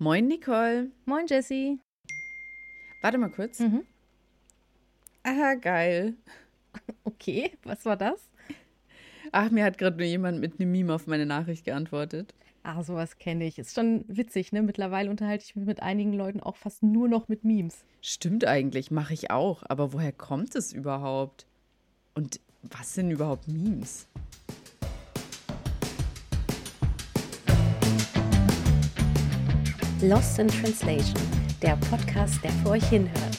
Moin, Nicole. Moin, Jessie. Warte mal kurz. Mhm. Ah, geil. Okay, was war das? Ach, mir hat gerade nur jemand mit einem Meme auf meine Nachricht geantwortet. Ah, sowas kenne ich. Ist schon witzig, ne? Mittlerweile unterhalte ich mich mit einigen Leuten auch fast nur noch mit Memes. Stimmt eigentlich, mache ich auch. Aber woher kommt es überhaupt? Und was sind überhaupt Memes? Lost in Translation, der Podcast, der für euch hinhört.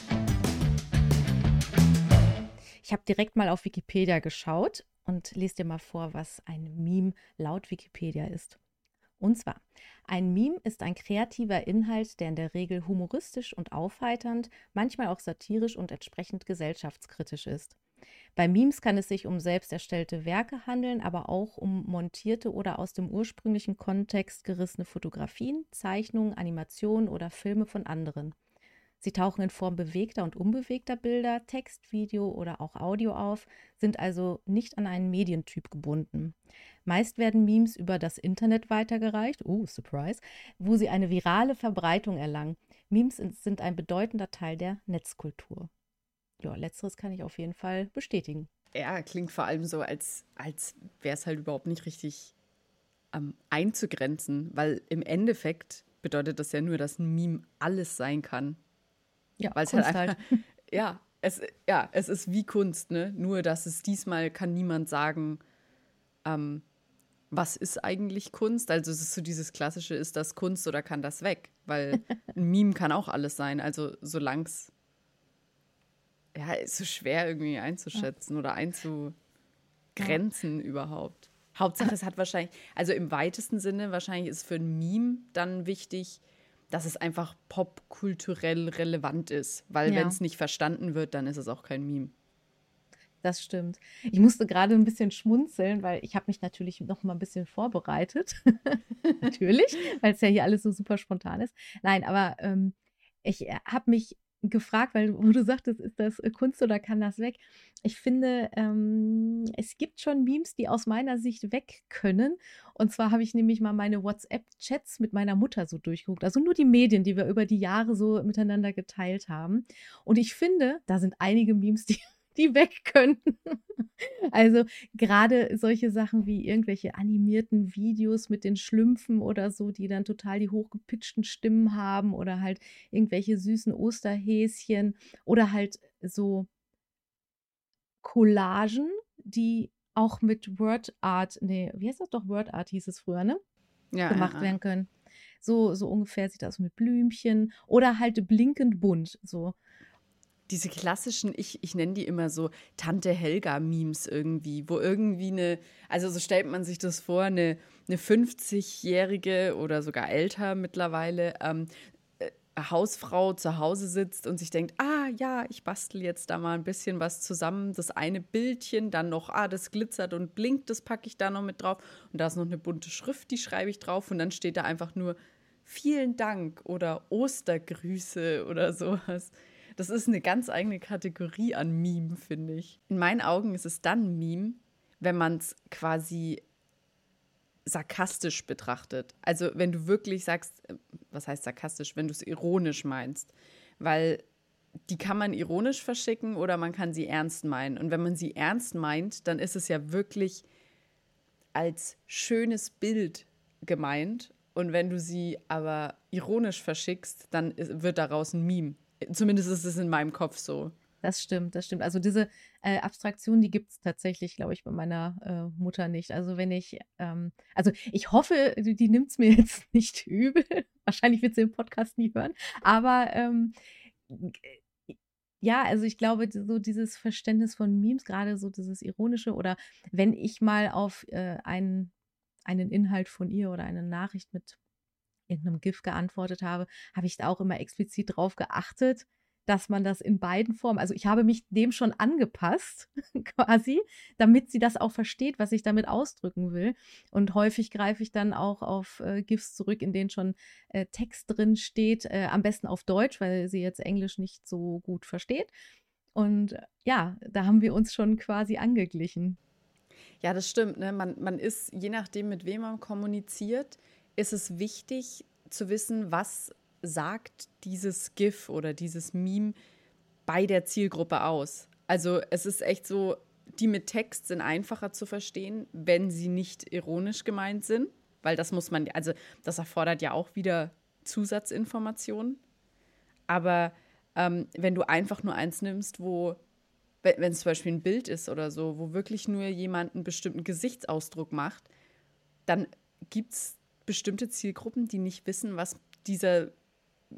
Ich habe direkt mal auf Wikipedia geschaut und lese dir mal vor, was ein Meme laut Wikipedia ist. Und zwar, ein Meme ist ein kreativer Inhalt, der in der Regel humoristisch und aufheiternd, manchmal auch satirisch und entsprechend gesellschaftskritisch ist. Bei Memes kann es sich um selbst erstellte Werke handeln, aber auch um montierte oder aus dem ursprünglichen Kontext gerissene Fotografien, Zeichnungen, Animationen oder Filme von anderen. Sie tauchen in Form bewegter und unbewegter Bilder, Text, Video oder auch Audio auf, sind also nicht an einen Medientyp gebunden. Meist werden Memes über das Internet weitergereicht, oh, Surprise, wo sie eine virale Verbreitung erlangen. Memes sind ein bedeutender Teil der Netzkultur. Ja, letzteres kann ich auf jeden Fall bestätigen. Ja, klingt vor allem so, als, als wäre es halt überhaupt nicht richtig ähm, einzugrenzen, weil im Endeffekt bedeutet das ja nur, dass ein Meme alles sein kann. Ja, Weil es halt einfach, ja, es, ja, es ist wie Kunst, ne? Nur, dass es diesmal kann niemand sagen, ähm, was ist eigentlich Kunst? Also es ist so dieses klassische, ist das Kunst oder kann das weg? Weil ein Meme kann auch alles sein. Also solange es ja, ist so schwer irgendwie einzuschätzen oder einzugrenzen überhaupt. Hauptsache, es hat wahrscheinlich, also im weitesten Sinne, wahrscheinlich ist für ein Meme dann wichtig, dass es einfach popkulturell relevant ist. Weil Ja. wenn es nicht verstanden wird, dann ist es auch kein Meme. Das stimmt. Ich musste gerade ein bisschen schmunzeln, weil ich habe mich natürlich noch mal ein bisschen vorbereitet. natürlich, weil es ja hier alles so super spontan ist. Nein, aber ähm, ich habe mich gefragt, weil wo du sagtest, ist das äh, Kunst oder kann das weg? Ich finde, ähm, es gibt schon Memes, die aus meiner Sicht weg können. Und zwar habe ich nämlich mal meine WhatsApp-Chats mit meiner Mutter so durchgeguckt. Also nur die Medien, die wir über die Jahre so miteinander geteilt haben. Und ich finde, da sind einige Memes, die die weg können. Also gerade solche Sachen wie irgendwelche animierten Videos mit den Schlümpfen oder so, die dann total die hochgepitchten Stimmen haben oder halt irgendwelche süßen Osterhäschen oder halt so Collagen, die auch mit Word Art, nee, wie heißt das doch? Word Art hieß es früher, ne? Ja, gemacht ja, werden können. So, so ungefähr sieht das mit Blümchen oder halt blinkend bunt. So. Diese klassischen, ich, ich nenne die immer so Tante Helga-Memes irgendwie, wo irgendwie eine, also so stellt man sich das vor, eine, eine 50-jährige oder sogar älter mittlerweile ähm, äh, Hausfrau zu Hause sitzt und sich denkt, ah ja, ich bastel jetzt da mal ein bisschen was zusammen, das eine Bildchen, dann noch, ah, das glitzert und blinkt, das packe ich da noch mit drauf und da ist noch eine bunte Schrift, die schreibe ich drauf und dann steht da einfach nur vielen Dank oder Ostergrüße oder sowas. Das ist eine ganz eigene Kategorie an Meme, finde ich. In meinen Augen ist es dann Meme, wenn man es quasi sarkastisch betrachtet. Also wenn du wirklich sagst, äh, was heißt sarkastisch, wenn du es ironisch meinst. Weil die kann man ironisch verschicken oder man kann sie ernst meinen. Und wenn man sie ernst meint, dann ist es ja wirklich als schönes Bild gemeint. Und wenn du sie aber ironisch verschickst, dann wird daraus ein Meme. Zumindest ist es in meinem Kopf so. Das stimmt, das stimmt. Also diese äh, Abstraktion, die gibt es tatsächlich, glaube ich, bei meiner äh, Mutter nicht. Also wenn ich, ähm, also ich hoffe, die, die nimmt es mir jetzt nicht übel. Wahrscheinlich wird sie den Podcast nie hören. Aber ähm, ja, also ich glaube, so dieses Verständnis von Memes, gerade so dieses Ironische oder wenn ich mal auf äh, einen, einen Inhalt von ihr oder eine Nachricht mit irgendeinem GIF geantwortet habe, habe ich da auch immer explizit drauf geachtet, dass man das in beiden Formen, also ich habe mich dem schon angepasst, quasi, damit sie das auch versteht, was ich damit ausdrücken will. Und häufig greife ich dann auch auf äh, GIFs zurück, in denen schon äh, Text drin steht, äh, am besten auf Deutsch, weil sie jetzt Englisch nicht so gut versteht. Und äh, ja, da haben wir uns schon quasi angeglichen. Ja, das stimmt. Ne? Man, man ist, je nachdem, mit wem man kommuniziert, ist es wichtig, zu wissen, was sagt dieses GIF oder dieses Meme bei der Zielgruppe aus. Also es ist echt so, die mit Text sind einfacher zu verstehen, wenn sie nicht ironisch gemeint sind, weil das muss man, also das erfordert ja auch wieder Zusatzinformationen. Aber ähm, wenn du einfach nur eins nimmst, wo, wenn es zum Beispiel ein Bild ist oder so, wo wirklich nur jemand einen bestimmten Gesichtsausdruck macht, dann gibt es bestimmte Zielgruppen, die nicht wissen, was dieser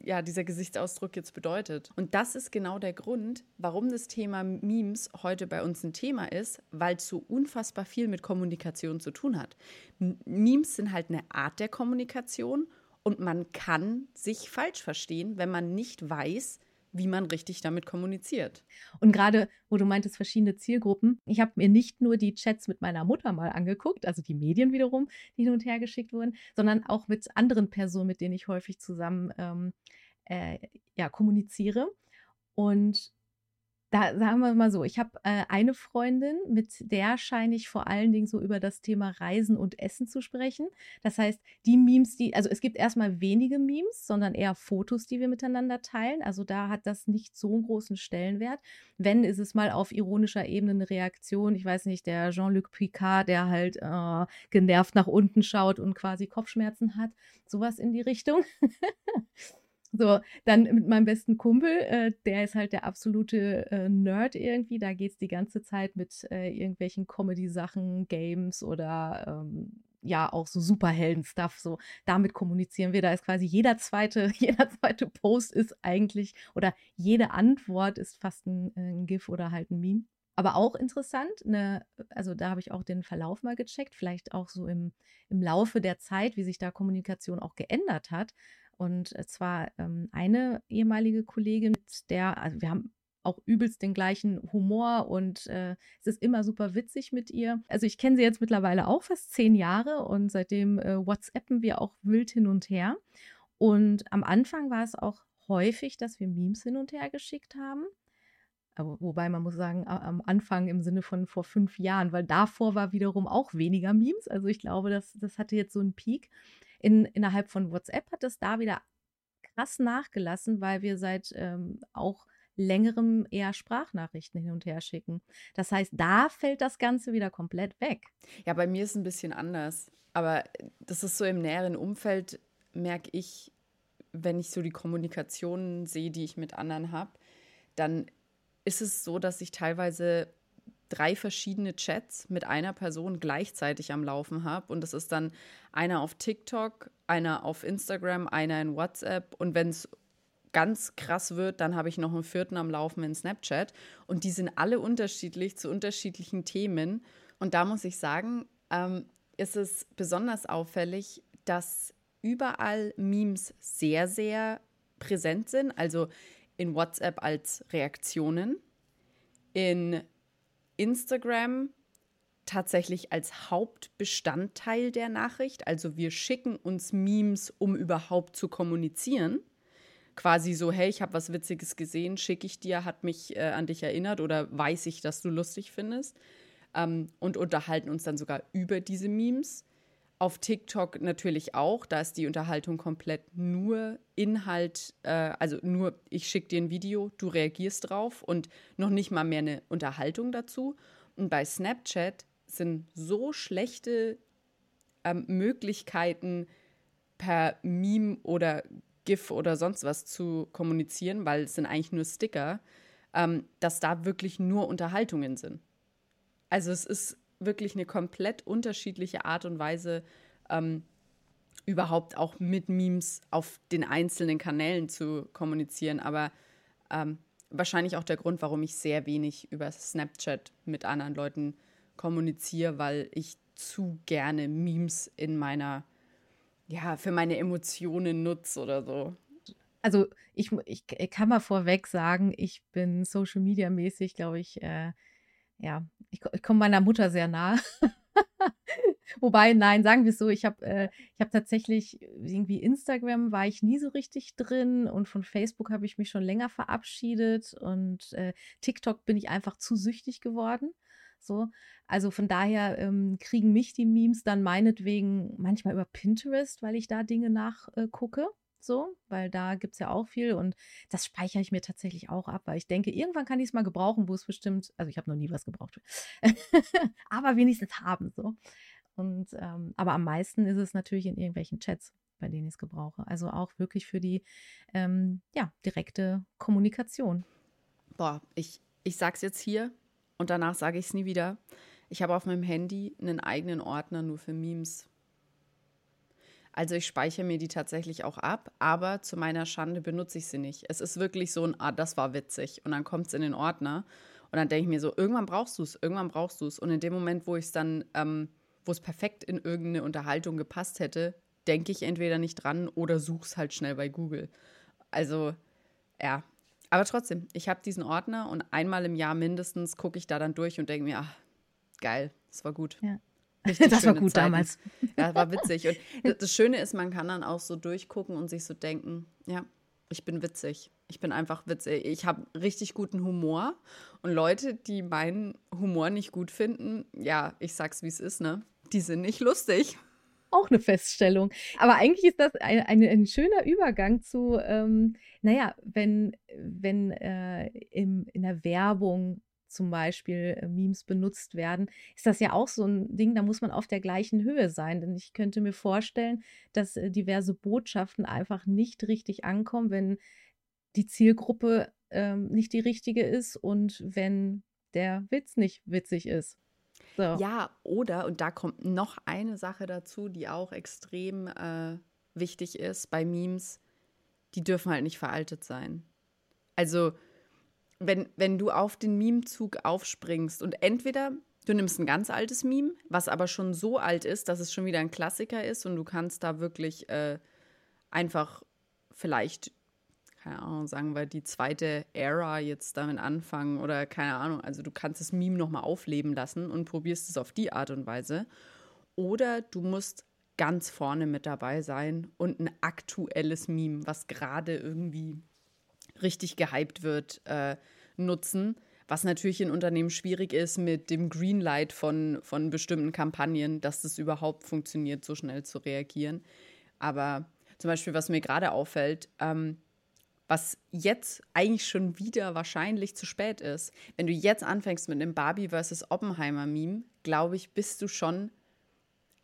ja, dieser Gesichtsausdruck jetzt bedeutet. Und das ist genau der Grund, warum das Thema Memes heute bei uns ein Thema ist, weil es so unfassbar viel mit Kommunikation zu tun hat. Memes sind halt eine Art der Kommunikation und man kann sich falsch verstehen, wenn man nicht weiß, wie man richtig damit kommuniziert. Und gerade, wo du meintest, verschiedene Zielgruppen, ich habe mir nicht nur die Chats mit meiner Mutter mal angeguckt, also die Medien wiederum, die hin und her geschickt wurden, sondern auch mit anderen Personen, mit denen ich häufig zusammen ähm, äh, ja, kommuniziere. Und da sagen wir mal so, ich habe äh, eine Freundin, mit der scheine ich vor allen Dingen so über das Thema Reisen und Essen zu sprechen. Das heißt, die Memes, die, also es gibt erstmal wenige Memes, sondern eher Fotos, die wir miteinander teilen. Also da hat das nicht so einen großen Stellenwert. Wenn, ist es mal auf ironischer Ebene eine Reaktion. Ich weiß nicht, der Jean-Luc Picard, der halt äh, genervt nach unten schaut und quasi Kopfschmerzen hat. Sowas in die Richtung. So, dann mit meinem besten Kumpel, äh, der ist halt der absolute äh, Nerd irgendwie. Da geht es die ganze Zeit mit äh, irgendwelchen Comedy-Sachen, Games oder ähm, ja auch so Superhelden-Stuff. So, damit kommunizieren wir. Da ist quasi jeder zweite, jeder zweite Post ist eigentlich oder jede Antwort ist fast ein, äh, ein GIF oder halt ein Meme. Aber auch interessant, ne, also da habe ich auch den Verlauf mal gecheckt, vielleicht auch so im, im Laufe der Zeit, wie sich da Kommunikation auch geändert hat. Und zwar ähm, eine ehemalige Kollegin, der, also wir haben auch übelst den gleichen Humor und äh, es ist immer super witzig mit ihr. Also ich kenne sie jetzt mittlerweile auch fast zehn Jahre und seitdem äh, WhatsAppen wir auch wild hin und her. Und am Anfang war es auch häufig, dass wir Memes hin und her geschickt haben. Aber, wobei man muss sagen, am Anfang im Sinne von vor fünf Jahren, weil davor war wiederum auch weniger Memes. Also ich glaube, das, das hatte jetzt so einen Peak in, innerhalb von WhatsApp hat es da wieder krass nachgelassen, weil wir seit ähm, auch längerem eher Sprachnachrichten hin und her schicken. Das heißt, da fällt das Ganze wieder komplett weg. Ja, bei mir ist es ein bisschen anders. Aber das ist so im näheren Umfeld, merke ich, wenn ich so die Kommunikation sehe, die ich mit anderen habe, dann ist es so, dass ich teilweise drei verschiedene Chats mit einer Person gleichzeitig am Laufen habe. Und das ist dann einer auf TikTok, einer auf Instagram, einer in WhatsApp. Und wenn es ganz krass wird, dann habe ich noch einen vierten am Laufen in Snapchat. Und die sind alle unterschiedlich zu unterschiedlichen Themen. Und da muss ich sagen, ähm, ist es besonders auffällig, dass überall Memes sehr, sehr präsent sind. Also in WhatsApp als Reaktionen, in Instagram tatsächlich als Hauptbestandteil der Nachricht. Also wir schicken uns Memes, um überhaupt zu kommunizieren. Quasi so, hey, ich habe was Witziges gesehen, schicke ich dir, hat mich äh, an dich erinnert oder weiß ich, dass du lustig findest. Ähm, und unterhalten uns dann sogar über diese Memes. Auf TikTok natürlich auch, da ist die Unterhaltung komplett nur Inhalt, äh, also nur ich schicke dir ein Video, du reagierst drauf und noch nicht mal mehr eine Unterhaltung dazu. Und bei Snapchat sind so schlechte ähm, Möglichkeiten per Meme oder GIF oder sonst was zu kommunizieren, weil es sind eigentlich nur Sticker, ähm, dass da wirklich nur Unterhaltungen sind. Also es ist wirklich eine komplett unterschiedliche Art und Weise, ähm, überhaupt auch mit Memes auf den einzelnen Kanälen zu kommunizieren. Aber ähm, wahrscheinlich auch der Grund, warum ich sehr wenig über Snapchat mit anderen Leuten kommuniziere, weil ich zu gerne Memes in meiner, ja, für meine Emotionen nutze oder so. Also ich, ich, kann mal vorweg sagen, ich bin Social Media mäßig, glaube ich, äh, ja, ich, ich komme meiner Mutter sehr nah. Wobei, nein, sagen wir es so, ich habe äh, hab tatsächlich irgendwie Instagram war ich nie so richtig drin und von Facebook habe ich mich schon länger verabschiedet und äh, TikTok bin ich einfach zu süchtig geworden. So, also von daher ähm, kriegen mich die Memes dann meinetwegen manchmal über Pinterest, weil ich da Dinge nachgucke. Äh, so, weil da gibt es ja auch viel und das speichere ich mir tatsächlich auch ab, weil ich denke, irgendwann kann ich es mal gebrauchen, wo es bestimmt, also ich habe noch nie was gebraucht, aber wenigstens haben so. Und ähm, aber am meisten ist es natürlich in irgendwelchen Chats, bei denen ich es gebrauche. Also auch wirklich für die ähm, ja, direkte Kommunikation. Boah, ich, ich sag's jetzt hier und danach sage ich es nie wieder. Ich habe auf meinem Handy einen eigenen Ordner nur für Memes. Also ich speichere mir die tatsächlich auch ab, aber zu meiner Schande benutze ich sie nicht. Es ist wirklich so ein, ah, das war witzig. Und dann kommt es in den Ordner. Und dann denke ich mir so, irgendwann brauchst du es, irgendwann brauchst du es. Und in dem Moment, wo ich es dann, ähm, wo es perfekt in irgendeine Unterhaltung gepasst hätte, denke ich entweder nicht dran oder suche es halt schnell bei Google. Also, ja. Aber trotzdem, ich habe diesen Ordner und einmal im Jahr mindestens gucke ich da dann durch und denke mir, ach, geil, das war gut. Ja. Richtig das war gut Zeiten. damals. Ja, war witzig. Und das Schöne ist, man kann dann auch so durchgucken und sich so denken, ja, ich bin witzig. Ich bin einfach witzig. Ich habe richtig guten Humor. Und Leute, die meinen Humor nicht gut finden, ja, ich sag's wie es ist, ne? Die sind nicht lustig. Auch eine Feststellung. Aber eigentlich ist das ein, ein, ein schöner Übergang zu, ähm, naja, wenn, wenn äh, im, in der Werbung zum Beispiel äh, Memes benutzt werden, ist das ja auch so ein Ding, da muss man auf der gleichen Höhe sein. Denn ich könnte mir vorstellen, dass äh, diverse Botschaften einfach nicht richtig ankommen, wenn die Zielgruppe ähm, nicht die richtige ist und wenn der Witz nicht witzig ist. So. Ja, oder, und da kommt noch eine Sache dazu, die auch extrem äh, wichtig ist bei Memes, die dürfen halt nicht veraltet sein. Also wenn, wenn du auf den Meme-Zug aufspringst und entweder du nimmst ein ganz altes Meme, was aber schon so alt ist, dass es schon wieder ein Klassiker ist und du kannst da wirklich äh, einfach vielleicht, keine Ahnung, sagen wir, die zweite Ära jetzt damit anfangen oder keine Ahnung, also du kannst das Meme nochmal aufleben lassen und probierst es auf die Art und Weise. Oder du musst ganz vorne mit dabei sein und ein aktuelles Meme, was gerade irgendwie richtig gehypt wird, äh, nutzen. Was natürlich in Unternehmen schwierig ist mit dem Greenlight von, von bestimmten Kampagnen, dass das überhaupt funktioniert, so schnell zu reagieren. Aber zum Beispiel, was mir gerade auffällt, ähm, was jetzt eigentlich schon wieder wahrscheinlich zu spät ist. Wenn du jetzt anfängst mit einem Barbie vs. Oppenheimer-Meme, glaube ich, bist du schon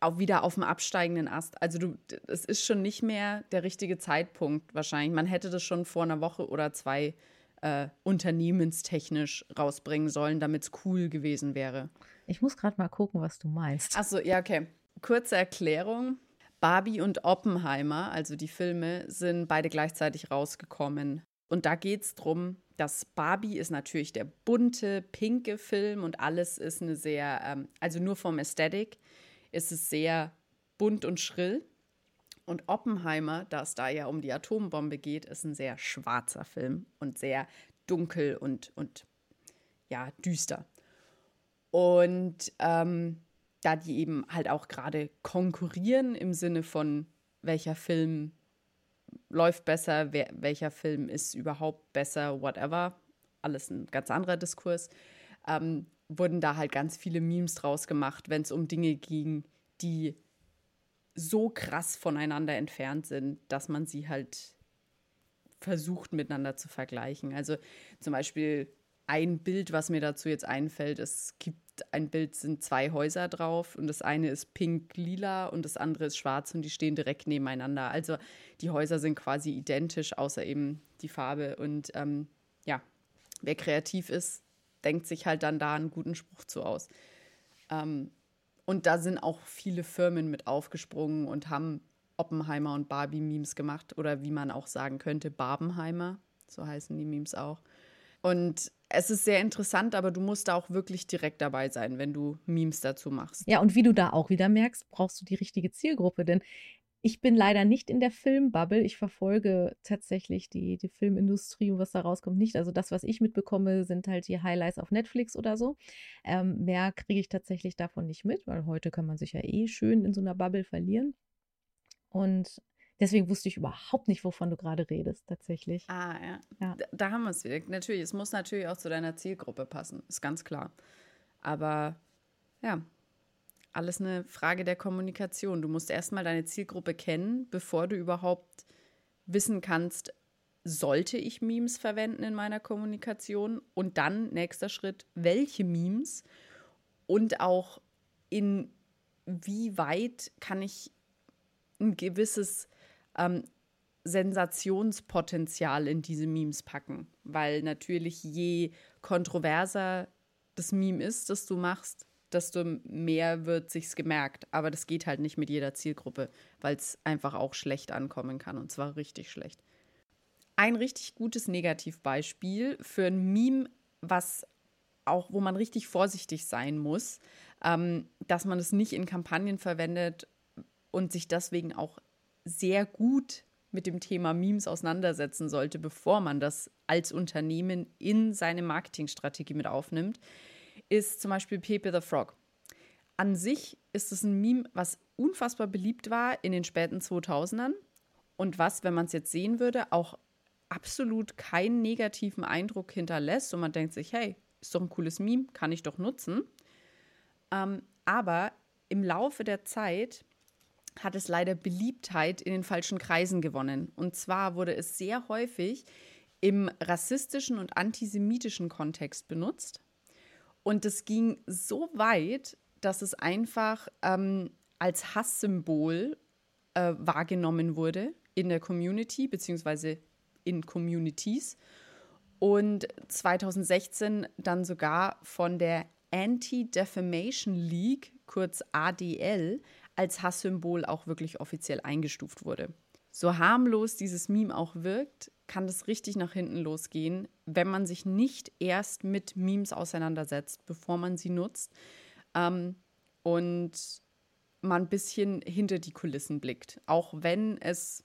auch wieder auf dem absteigenden Ast. Also du, es ist schon nicht mehr der richtige Zeitpunkt wahrscheinlich. Man hätte das schon vor einer Woche oder zwei äh, unternehmenstechnisch rausbringen sollen, damit es cool gewesen wäre. Ich muss gerade mal gucken, was du meinst. Achso, ja, okay. Kurze Erklärung. Barbie und Oppenheimer, also die Filme, sind beide gleichzeitig rausgekommen. Und da geht es darum, dass Barbie ist natürlich der bunte, pinke Film und alles ist eine sehr, ähm, also nur vom Ästhetik ist es sehr bunt und schrill. Und Oppenheimer, da es da ja um die Atombombe geht, ist ein sehr schwarzer Film und sehr dunkel und, und ja, düster. Und ähm, da die eben halt auch gerade konkurrieren im Sinne von, welcher Film läuft besser, wer, welcher Film ist überhaupt besser, whatever, alles ein ganz anderer Diskurs, ähm, wurden da halt ganz viele Memes draus gemacht, wenn es um Dinge ging, die so krass voneinander entfernt sind, dass man sie halt versucht miteinander zu vergleichen. Also zum Beispiel ein Bild, was mir dazu jetzt einfällt, es gibt ein Bild, sind zwei Häuser drauf und das eine ist pink-lila und das andere ist schwarz und die stehen direkt nebeneinander. Also die Häuser sind quasi identisch, außer eben die Farbe. Und ähm, ja, wer kreativ ist, denkt sich halt dann da einen guten Spruch zu aus. Ähm, und da sind auch viele Firmen mit aufgesprungen und haben Oppenheimer und Barbie-Memes gemacht oder wie man auch sagen könnte, Barbenheimer, so heißen die Memes auch. Und es ist sehr interessant, aber du musst da auch wirklich direkt dabei sein, wenn du Memes dazu machst. Ja, und wie du da auch wieder merkst, brauchst du die richtige Zielgruppe, denn ich bin leider nicht in der Filmbubble. Ich verfolge tatsächlich die, die Filmindustrie und was da rauskommt nicht. Also das, was ich mitbekomme, sind halt die Highlights auf Netflix oder so. Ähm, mehr kriege ich tatsächlich davon nicht mit, weil heute kann man sich ja eh schön in so einer Bubble verlieren. Und deswegen wusste ich überhaupt nicht, wovon du gerade redest, tatsächlich. Ah, ja. ja. Da, da haben wir es wieder. Natürlich, es muss natürlich auch zu deiner Zielgruppe passen, ist ganz klar. Aber ja, alles eine Frage der Kommunikation. Du musst erstmal deine Zielgruppe kennen, bevor du überhaupt wissen kannst, sollte ich Memes verwenden in meiner Kommunikation? Und dann, nächster Schritt, welche Memes? Und auch inwieweit kann ich ein gewisses ähm, Sensationspotenzial in diese Memes packen? Weil natürlich je kontroverser das Meme ist, das du machst, desto mehr wird sich's gemerkt. Aber das geht halt nicht mit jeder Zielgruppe, weil es einfach auch schlecht ankommen kann und zwar richtig schlecht. Ein richtig gutes Negativbeispiel für ein Meme, was auch, wo man richtig vorsichtig sein muss, ähm, dass man es nicht in Kampagnen verwendet und sich deswegen auch sehr gut mit dem Thema Memes auseinandersetzen sollte, bevor man das als Unternehmen in seine Marketingstrategie mit aufnimmt, ist zum Beispiel Pepe the Frog. An sich ist es ein Meme, was unfassbar beliebt war in den späten 2000ern und was, wenn man es jetzt sehen würde, auch absolut keinen negativen Eindruck hinterlässt und man denkt sich, hey, ist doch ein cooles Meme, kann ich doch nutzen. Ähm, aber im Laufe der Zeit hat es leider Beliebtheit in den falschen Kreisen gewonnen. Und zwar wurde es sehr häufig im rassistischen und antisemitischen Kontext benutzt. Und es ging so weit, dass es einfach ähm, als Hasssymbol äh, wahrgenommen wurde in der Community beziehungsweise in Communities. Und 2016 dann sogar von der Anti-Defamation League, kurz ADL, als Hasssymbol auch wirklich offiziell eingestuft wurde. So harmlos dieses Meme auch wirkt, kann das richtig nach hinten losgehen, wenn man sich nicht erst mit Memes auseinandersetzt, bevor man sie nutzt ähm, und man ein bisschen hinter die Kulissen blickt. Auch wenn es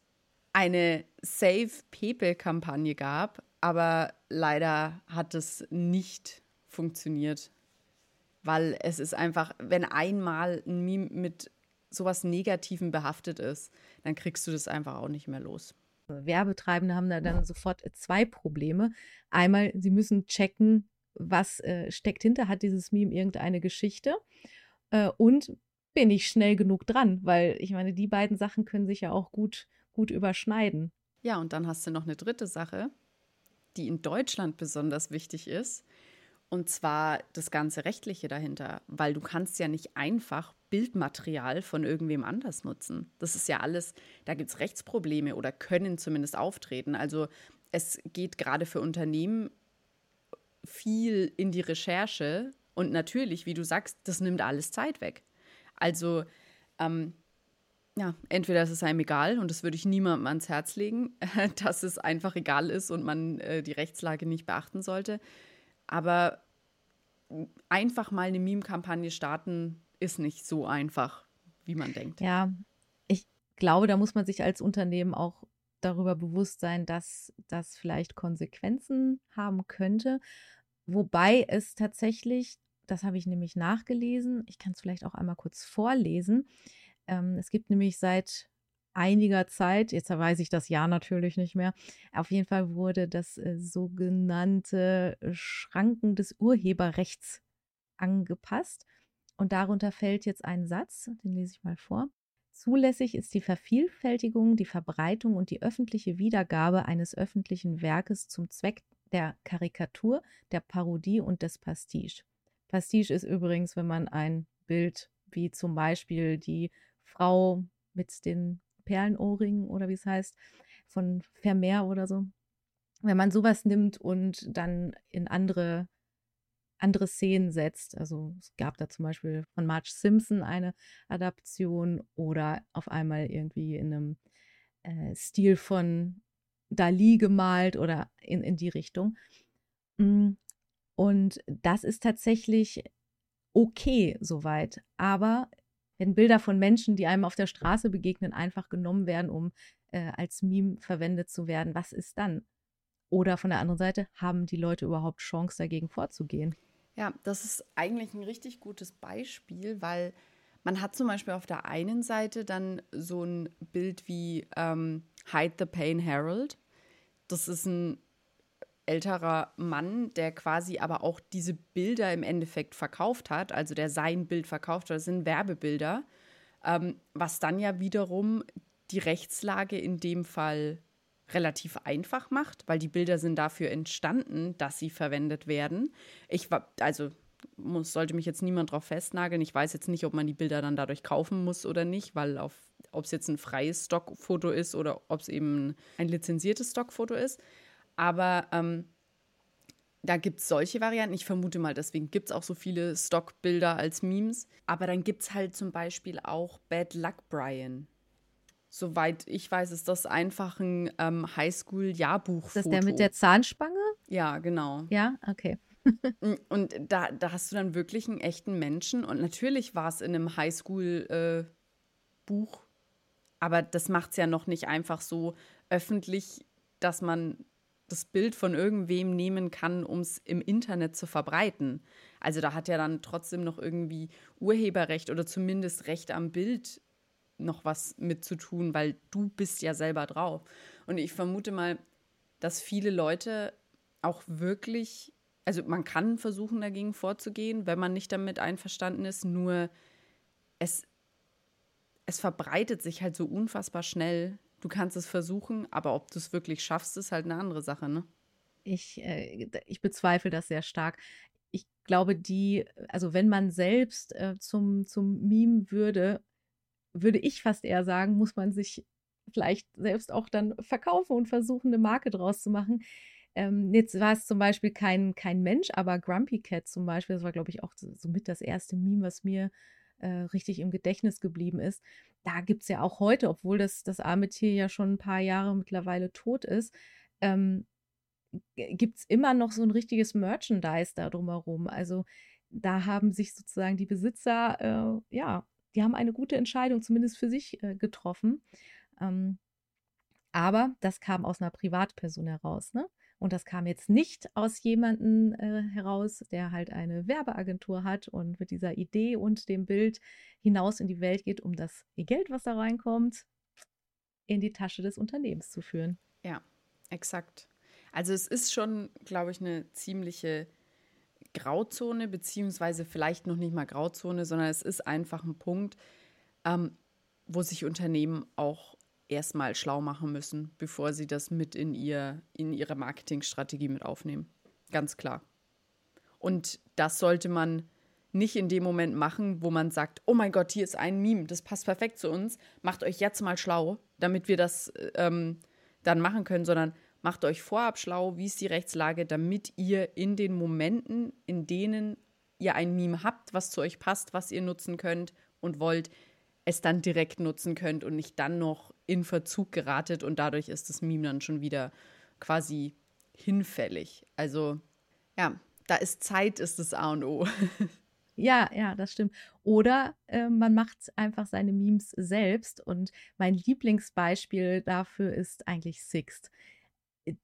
eine Save Pepe-Kampagne gab, aber leider hat es nicht funktioniert, weil es ist einfach, wenn einmal ein Meme mit sowas Negativen behaftet ist, dann kriegst du das einfach auch nicht mehr los. Werbetreibende haben da dann sofort zwei Probleme. Einmal, sie müssen checken, was äh, steckt hinter, hat dieses Meme irgendeine Geschichte äh, und bin ich schnell genug dran, weil ich meine, die beiden Sachen können sich ja auch gut, gut überschneiden. Ja, und dann hast du noch eine dritte Sache, die in Deutschland besonders wichtig ist. Und zwar das ganze Rechtliche dahinter, weil du kannst ja nicht einfach Bildmaterial von irgendwem anders nutzen. Das ist ja alles, da gibt es Rechtsprobleme oder können zumindest auftreten. Also es geht gerade für Unternehmen viel in die Recherche und natürlich, wie du sagst, das nimmt alles Zeit weg. Also ähm, ja, entweder ist es einem egal und das würde ich niemandem ans Herz legen, dass es einfach egal ist und man äh, die Rechtslage nicht beachten sollte. Aber einfach mal eine Meme-Kampagne starten ist nicht so einfach, wie man denkt. Ja, ich glaube, da muss man sich als Unternehmen auch darüber bewusst sein, dass das vielleicht Konsequenzen haben könnte. Wobei es tatsächlich, das habe ich nämlich nachgelesen, ich kann es vielleicht auch einmal kurz vorlesen. Ähm, es gibt nämlich seit einiger Zeit, jetzt weiß ich das Jahr natürlich nicht mehr, auf jeden Fall wurde das äh, sogenannte Schranken des Urheberrechts angepasst. Und darunter fällt jetzt ein Satz, den lese ich mal vor. Zulässig ist die Vervielfältigung, die Verbreitung und die öffentliche Wiedergabe eines öffentlichen Werkes zum Zweck der Karikatur, der Parodie und des Pastiche. Pastiche ist übrigens, wenn man ein Bild wie zum Beispiel die Frau mit den Perlenohrringen oder wie es heißt, von Vermeer oder so. Wenn man sowas nimmt und dann in andere, andere Szenen setzt, also es gab da zum Beispiel von Marge Simpson eine Adaption oder auf einmal irgendwie in einem äh, Stil von Dali gemalt oder in, in die Richtung. Mm, und das ist tatsächlich okay soweit, aber wenn Bilder von Menschen, die einem auf der Straße begegnen, einfach genommen werden, um äh, als Meme verwendet zu werden, was ist dann? Oder von der anderen Seite, haben die Leute überhaupt Chance, dagegen vorzugehen? Ja, das ist eigentlich ein richtig gutes Beispiel, weil man hat zum Beispiel auf der einen Seite dann so ein Bild wie ähm, Hide the Pain Herald. Das ist ein älterer Mann, der quasi aber auch diese Bilder im Endeffekt verkauft hat, also der sein Bild verkauft hat, das sind Werbebilder, ähm, was dann ja wiederum die Rechtslage in dem Fall relativ einfach macht, weil die Bilder sind dafür entstanden, dass sie verwendet werden. Ich also muss, sollte mich jetzt niemand drauf festnageln. Ich weiß jetzt nicht, ob man die Bilder dann dadurch kaufen muss oder nicht, weil auf ob es jetzt ein freies Stockfoto ist oder ob es eben ein lizenziertes Stockfoto ist. Aber ähm, da gibt es solche Varianten. Ich vermute mal, deswegen gibt es auch so viele Stockbilder als Memes. Aber dann gibt es halt zum Beispiel auch Bad Luck Brian. Soweit ich weiß, ist das einfach ein ähm, Highschool-Jahrbuch. Ist das der mit der Zahnspange? Ja, genau. Ja, okay. und da, da hast du dann wirklich einen echten Menschen. Und natürlich war es in einem Highschool-Buch, äh, aber das macht es ja noch nicht einfach so öffentlich, dass man das Bild von irgendwem nehmen kann, um es im Internet zu verbreiten. Also da hat ja dann trotzdem noch irgendwie Urheberrecht oder zumindest Recht am Bild noch was mit zu tun, weil du bist ja selber drauf. Und ich vermute mal, dass viele Leute auch wirklich, also man kann versuchen, dagegen vorzugehen, wenn man nicht damit einverstanden ist, nur es, es verbreitet sich halt so unfassbar schnell, du kannst es versuchen, aber ob du es wirklich schaffst, ist halt eine andere Sache, ne? Ich, äh, ich bezweifle das sehr stark. Ich glaube, die, also wenn man selbst äh, zum, zum Meme würde, würde ich fast eher sagen, muss man sich vielleicht selbst auch dann verkaufen und versuchen, eine Marke draus zu machen. Ähm, jetzt war es zum Beispiel kein, kein Mensch, aber Grumpy Cat zum Beispiel, das war, glaube ich, auch so, so mit das erste Meme, was mir äh, richtig im Gedächtnis geblieben ist. Da gibt es ja auch heute, obwohl das, das arme Tier ja schon ein paar Jahre mittlerweile tot ist, ähm, gibt es immer noch so ein richtiges Merchandise da drumherum. Also da haben sich sozusagen die Besitzer, äh, ja, die haben eine gute Entscheidung zumindest für sich äh, getroffen. Ähm, aber das kam aus einer Privatperson heraus. Ne? Und das kam jetzt nicht aus jemandem äh, heraus, der halt eine Werbeagentur hat und mit dieser Idee und dem Bild hinaus in die Welt geht, um das Geld, was da reinkommt, in die Tasche des Unternehmens zu führen. Ja, exakt. Also es ist schon, glaube ich, eine ziemliche Grauzone, beziehungsweise vielleicht noch nicht mal Grauzone, sondern es ist einfach ein Punkt, ähm, wo sich Unternehmen auch erstmal schlau machen müssen, bevor sie das mit in, ihr, in ihre Marketingstrategie mit aufnehmen. Ganz klar. Und das sollte man nicht in dem Moment machen, wo man sagt, oh mein Gott, hier ist ein Meme, das passt perfekt zu uns, macht euch jetzt mal schlau, damit wir das ähm, dann machen können, sondern macht euch vorab schlau, wie ist die Rechtslage, damit ihr in den Momenten, in denen ihr ein Meme habt, was zu euch passt, was ihr nutzen könnt und wollt, es dann direkt nutzen könnt und nicht dann noch in Verzug geratet und dadurch ist das Meme dann schon wieder quasi hinfällig. Also ja, da ist Zeit, ist das A und O. Ja, ja, das stimmt. Oder äh, man macht einfach seine Memes selbst. Und mein Lieblingsbeispiel dafür ist eigentlich Sixt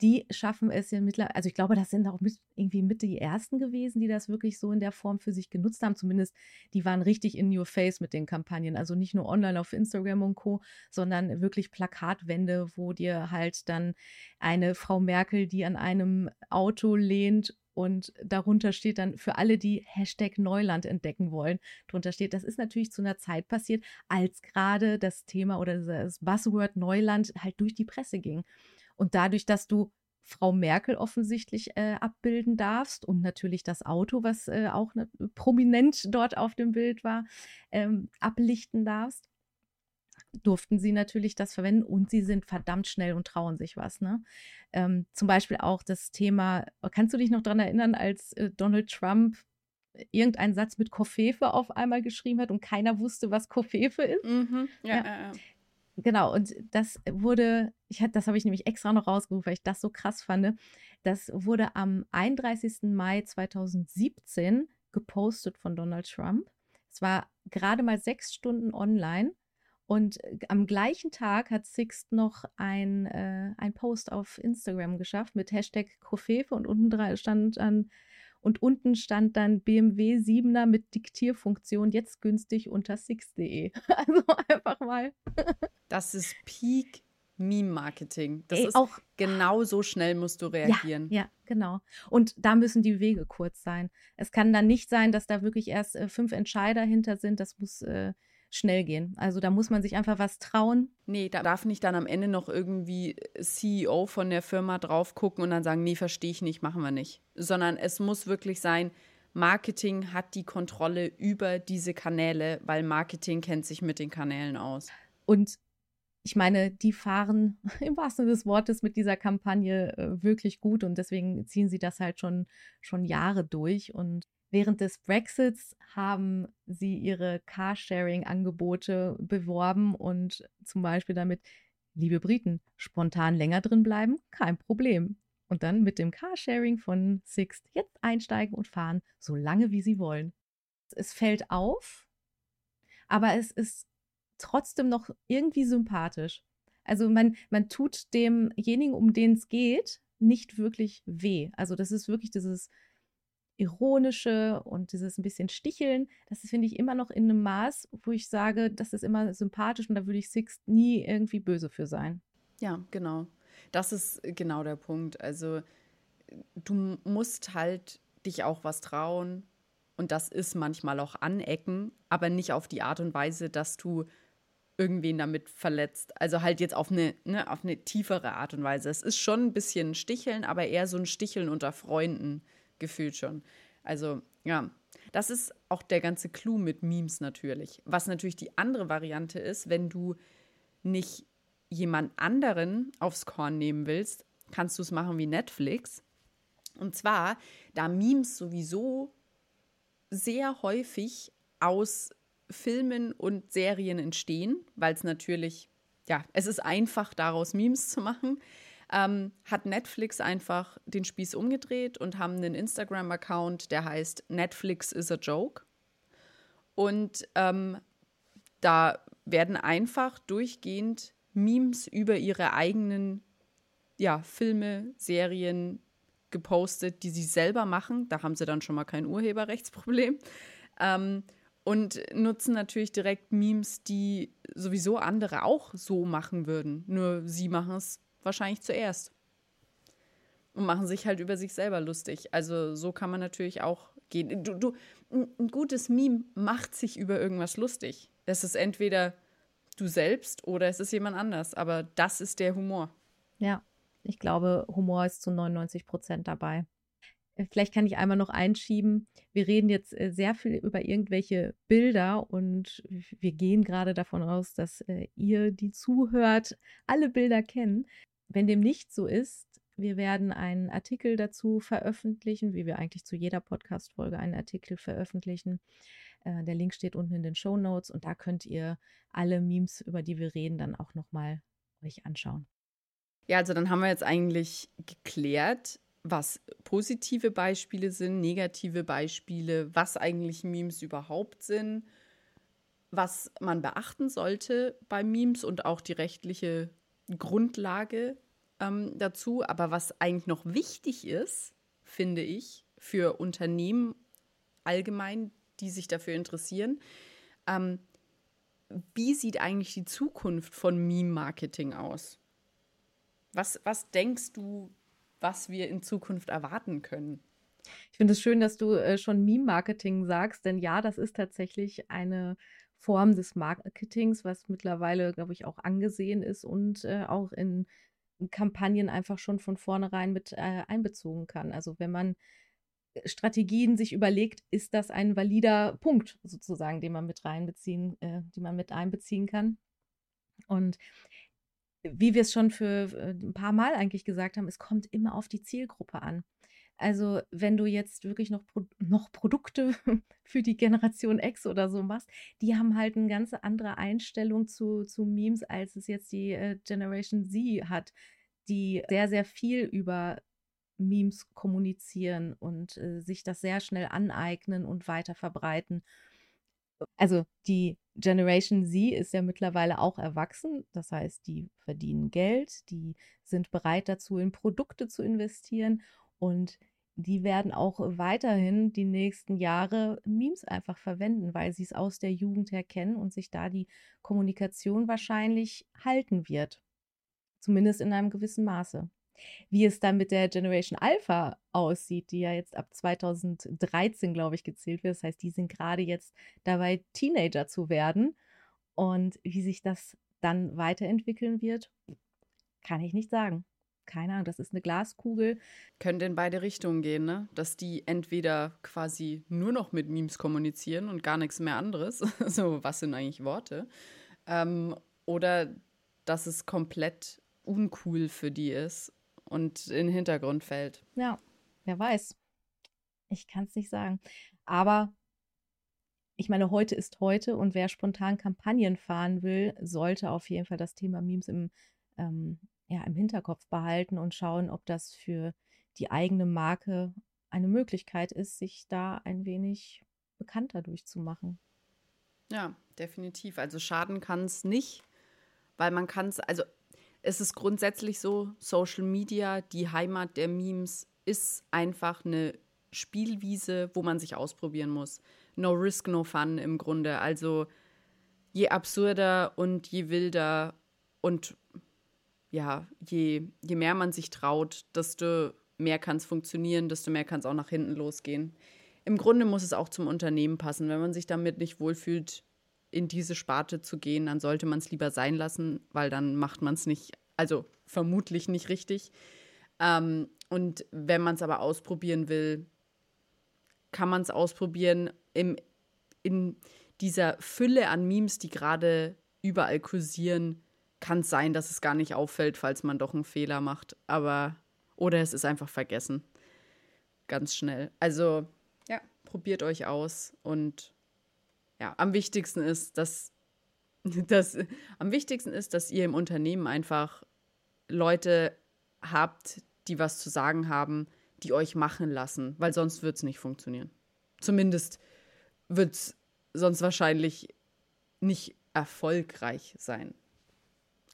die schaffen es ja mittlerweile, also ich glaube, das sind auch mit, irgendwie mit die ersten gewesen, die das wirklich so in der Form für sich genutzt haben. Zumindest die waren richtig in your face mit den Kampagnen. Also nicht nur online auf Instagram und Co., sondern wirklich Plakatwände, wo dir halt dann eine Frau Merkel, die an einem Auto lehnt und darunter steht dann für alle, die Hashtag Neuland entdecken wollen, darunter steht, das ist natürlich zu einer Zeit passiert, als gerade das Thema oder das Buzzword Neuland halt durch die Presse ging. Und dadurch, dass du Frau Merkel offensichtlich äh, abbilden darfst und natürlich das Auto, was äh, auch ne, prominent dort auf dem Bild war, ähm, ablichten darfst, durften sie natürlich das verwenden und sie sind verdammt schnell und trauen sich was. Ne? Ähm, zum Beispiel auch das Thema, kannst du dich noch daran erinnern, als äh, Donald Trump irgendeinen Satz mit Koffefe auf einmal geschrieben hat und keiner wusste, was Koffefe ist? Mhm. Ja, ja. Ja, Genau, und das wurde, ich hatte, das habe ich nämlich extra noch rausgerufen, weil ich das so krass fand. Das wurde am 31. Mai 2017 gepostet von Donald Trump. Es war gerade mal sechs Stunden online. Und am gleichen Tag hat Sixt noch ein, äh, ein Post auf Instagram geschafft mit Hashtag Kofefe und unten stand dann und unten stand dann BMW 7er mit Diktierfunktion, jetzt günstig unter six.de. Also einfach mal. das ist Peak Meme-Marketing. Das Ey, ist auch genau so schnell musst du reagieren. Ja, ja, genau. Und da müssen die Wege kurz sein. Es kann dann nicht sein, dass da wirklich erst äh, fünf Entscheider hinter sind. Das muss äh, schnell gehen. Also da muss man sich einfach was trauen. Nee, da darf nicht dann am Ende noch irgendwie CEO von der Firma drauf gucken und dann sagen, nee, verstehe ich nicht, machen wir nicht. Sondern es muss wirklich sein, Marketing hat die Kontrolle über diese Kanäle, weil Marketing kennt sich mit den Kanälen aus. Und ich meine, die fahren im wahrsten Sinne des Wortes mit dieser Kampagne äh, wirklich gut und deswegen ziehen sie das halt schon, schon Jahre durch. Und während des Brexits haben sie ihre Carsharing-Angebote beworben und zum Beispiel damit, liebe Briten, spontan länger drin bleiben, kein Problem. Und dann mit dem Carsharing von Sixt jetzt einsteigen und fahren, so lange wie sie wollen. Es fällt auf, aber es ist trotzdem noch irgendwie sympathisch. Also man, man tut demjenigen, um den es geht, nicht wirklich weh. Also das ist wirklich dieses ironische und dieses ein bisschen Sticheln. Das finde ich immer noch in einem Maß, wo ich sage, das ist immer sympathisch und da würde ich Six nie irgendwie böse für sein. Ja, genau. Das ist genau der Punkt. Also du musst halt dich auch was trauen und das ist manchmal auch anecken, aber nicht auf die Art und Weise, dass du irgendwen damit verletzt. Also halt jetzt auf eine, ne, auf eine tiefere Art und Weise. Es ist schon ein bisschen Sticheln, aber eher so ein Sticheln unter Freunden gefühlt schon. Also ja, das ist auch der ganze Clou mit Memes natürlich. Was natürlich die andere Variante ist, wenn du nicht jemand anderen aufs Korn nehmen willst, kannst du es machen wie Netflix. Und zwar, da Memes sowieso sehr häufig aus Filmen und Serien entstehen, weil es natürlich, ja, es ist einfach, daraus Memes zu machen, ähm, hat Netflix einfach den Spieß umgedreht und haben einen Instagram-Account, der heißt Netflix is a Joke. Und ähm, da werden einfach durchgehend Memes über ihre eigenen ja, Filme, Serien gepostet, die sie selber machen. Da haben sie dann schon mal kein Urheberrechtsproblem. Ähm, und nutzen natürlich direkt Memes, die sowieso andere auch so machen würden. Nur sie machen es wahrscheinlich zuerst. Und machen sich halt über sich selber lustig. Also so kann man natürlich auch gehen. Du, du, ein gutes Meme macht sich über irgendwas lustig. Es ist entweder du selbst oder es ist jemand anders. Aber das ist der Humor. Ja, ich glaube, Humor ist zu 99 Prozent dabei. Äh, vielleicht kann ich einmal noch einschieben. Wir reden jetzt äh, sehr viel über irgendwelche Bilder und wir gehen gerade davon aus, dass äh, ihr, die zuhört, alle Bilder kennen. Wenn dem nicht so ist, wir werden einen Artikel dazu veröffentlichen, wie wir eigentlich zu jeder Podcast-Folge einen Artikel veröffentlichen. Der Link steht unten in den Show Notes und da könnt ihr alle Memes, über die wir reden, dann auch nochmal euch anschauen. Ja, also dann haben wir jetzt eigentlich geklärt, was positive Beispiele sind, negative Beispiele, was eigentlich Memes überhaupt sind, was man beachten sollte bei Memes und auch die rechtliche Grundlage ähm, dazu. Aber was eigentlich noch wichtig ist, finde ich, für Unternehmen allgemein, die sich dafür interessieren, ähm, wie sieht eigentlich die Zukunft von Meme-Marketing aus? Was, was denkst du, was wir in Zukunft erwarten können. Ich finde es schön, dass du äh, schon Meme-Marketing sagst, denn ja, das ist tatsächlich eine Form des Marketings, was mittlerweile, glaube ich, auch angesehen ist und äh, auch in Kampagnen einfach schon von vornherein mit äh, einbezogen kann. Also wenn man Strategien sich überlegt, ist das ein valider Punkt sozusagen, den man mit reinbeziehen, äh, die man mit einbeziehen kann. Und wie wir es schon für äh, ein paar Mal eigentlich gesagt haben, es kommt immer auf die Zielgruppe an. Also wenn du jetzt wirklich noch, Pro noch Produkte für die Generation X oder so machst, die haben halt eine ganz andere Einstellung zu, zu Memes, als es jetzt die äh, Generation Z hat, die sehr, sehr viel über Memes kommunizieren und äh, sich das sehr schnell aneignen und weiter verbreiten also die Generation Z ist ja mittlerweile auch erwachsen. Das heißt, die verdienen Geld, die sind bereit dazu, in Produkte zu investieren und die werden auch weiterhin die nächsten Jahre Memes einfach verwenden, weil sie es aus der Jugend her kennen und sich da die Kommunikation wahrscheinlich halten wird. zumindest in einem gewissen Maße. Wie es dann mit der Generation Alpha aussieht, die ja jetzt ab 2013, glaube ich, gezählt wird. Das heißt, die sind gerade jetzt dabei, Teenager zu werden. Und wie sich das dann weiterentwickeln wird, kann ich nicht sagen. Keine Ahnung, das ist eine Glaskugel. Könnte in beide Richtungen gehen, ne? Dass die entweder quasi nur noch mit Memes kommunizieren und gar nichts mehr anderes. so, was sind eigentlich Worte? Ähm, oder dass es komplett uncool für die ist und in den Hintergrund fällt. Ja, wer weiß. Ich kann es nicht sagen. Aber ich meine, heute ist heute und wer spontan Kampagnen fahren will, sollte auf jeden Fall das Thema Memes im, ähm, ja, im Hinterkopf behalten und schauen, ob das für die eigene Marke eine Möglichkeit ist, sich da ein wenig bekannter durchzumachen. Ja, definitiv. Also schaden kann es nicht, weil man kann es, also es ist grundsätzlich so, Social Media, die Heimat der Memes, ist einfach eine Spielwiese, wo man sich ausprobieren muss. No risk, no fun im Grunde. Also je absurder und je wilder und ja, je, je mehr man sich traut, desto mehr kann es funktionieren, desto mehr kann es auch nach hinten losgehen. Im Grunde muss es auch zum Unternehmen passen. Wenn man sich damit nicht wohlfühlt, in diese Sparte zu gehen, dann sollte man es lieber sein lassen, weil dann macht man es nicht, also vermutlich nicht richtig. Ähm, und wenn man es aber ausprobieren will, kann man es ausprobieren. Im, in dieser Fülle an Memes, die gerade überall kursieren, kann es sein, dass es gar nicht auffällt, falls man doch einen Fehler macht. Aber, oder es ist einfach vergessen. Ganz schnell. Also, ja, probiert euch aus und ja, am wichtigsten ist, dass, dass am wichtigsten ist, dass ihr im Unternehmen einfach Leute habt, die was zu sagen haben, die euch machen lassen, weil sonst wird es nicht funktionieren. Zumindest wird es sonst wahrscheinlich nicht erfolgreich sein.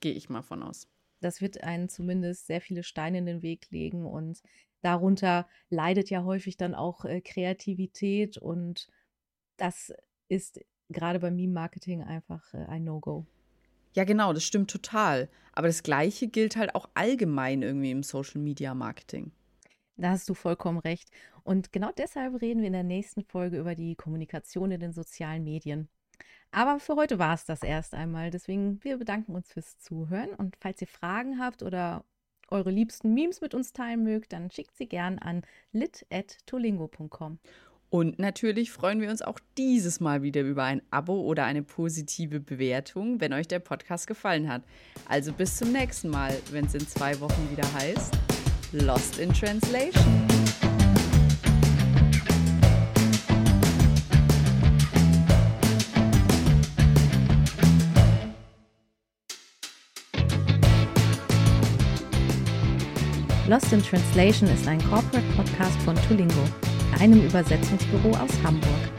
Gehe ich mal von aus. Das wird einen zumindest sehr viele Steine in den Weg legen und darunter leidet ja häufig dann auch äh, Kreativität und das ist gerade beim Meme-Marketing einfach äh, ein No-Go. Ja, genau, das stimmt total. Aber das Gleiche gilt halt auch allgemein irgendwie im Social-Media-Marketing. Da hast du vollkommen recht. Und genau deshalb reden wir in der nächsten Folge über die Kommunikation in den sozialen Medien. Aber für heute war es das erst einmal. Deswegen, wir bedanken uns fürs Zuhören. Und falls ihr Fragen habt oder eure liebsten Memes mit uns teilen mögt, dann schickt sie gern an lit.tolingo.com. Und natürlich freuen wir uns auch dieses Mal wieder über ein Abo oder eine positive Bewertung, wenn euch der Podcast gefallen hat. Also bis zum nächsten Mal, wenn es in zwei Wochen wieder heißt Lost in Translation. Lost in Translation ist ein Corporate Podcast von Tulingo einem Übersetzungsbüro aus Hamburg.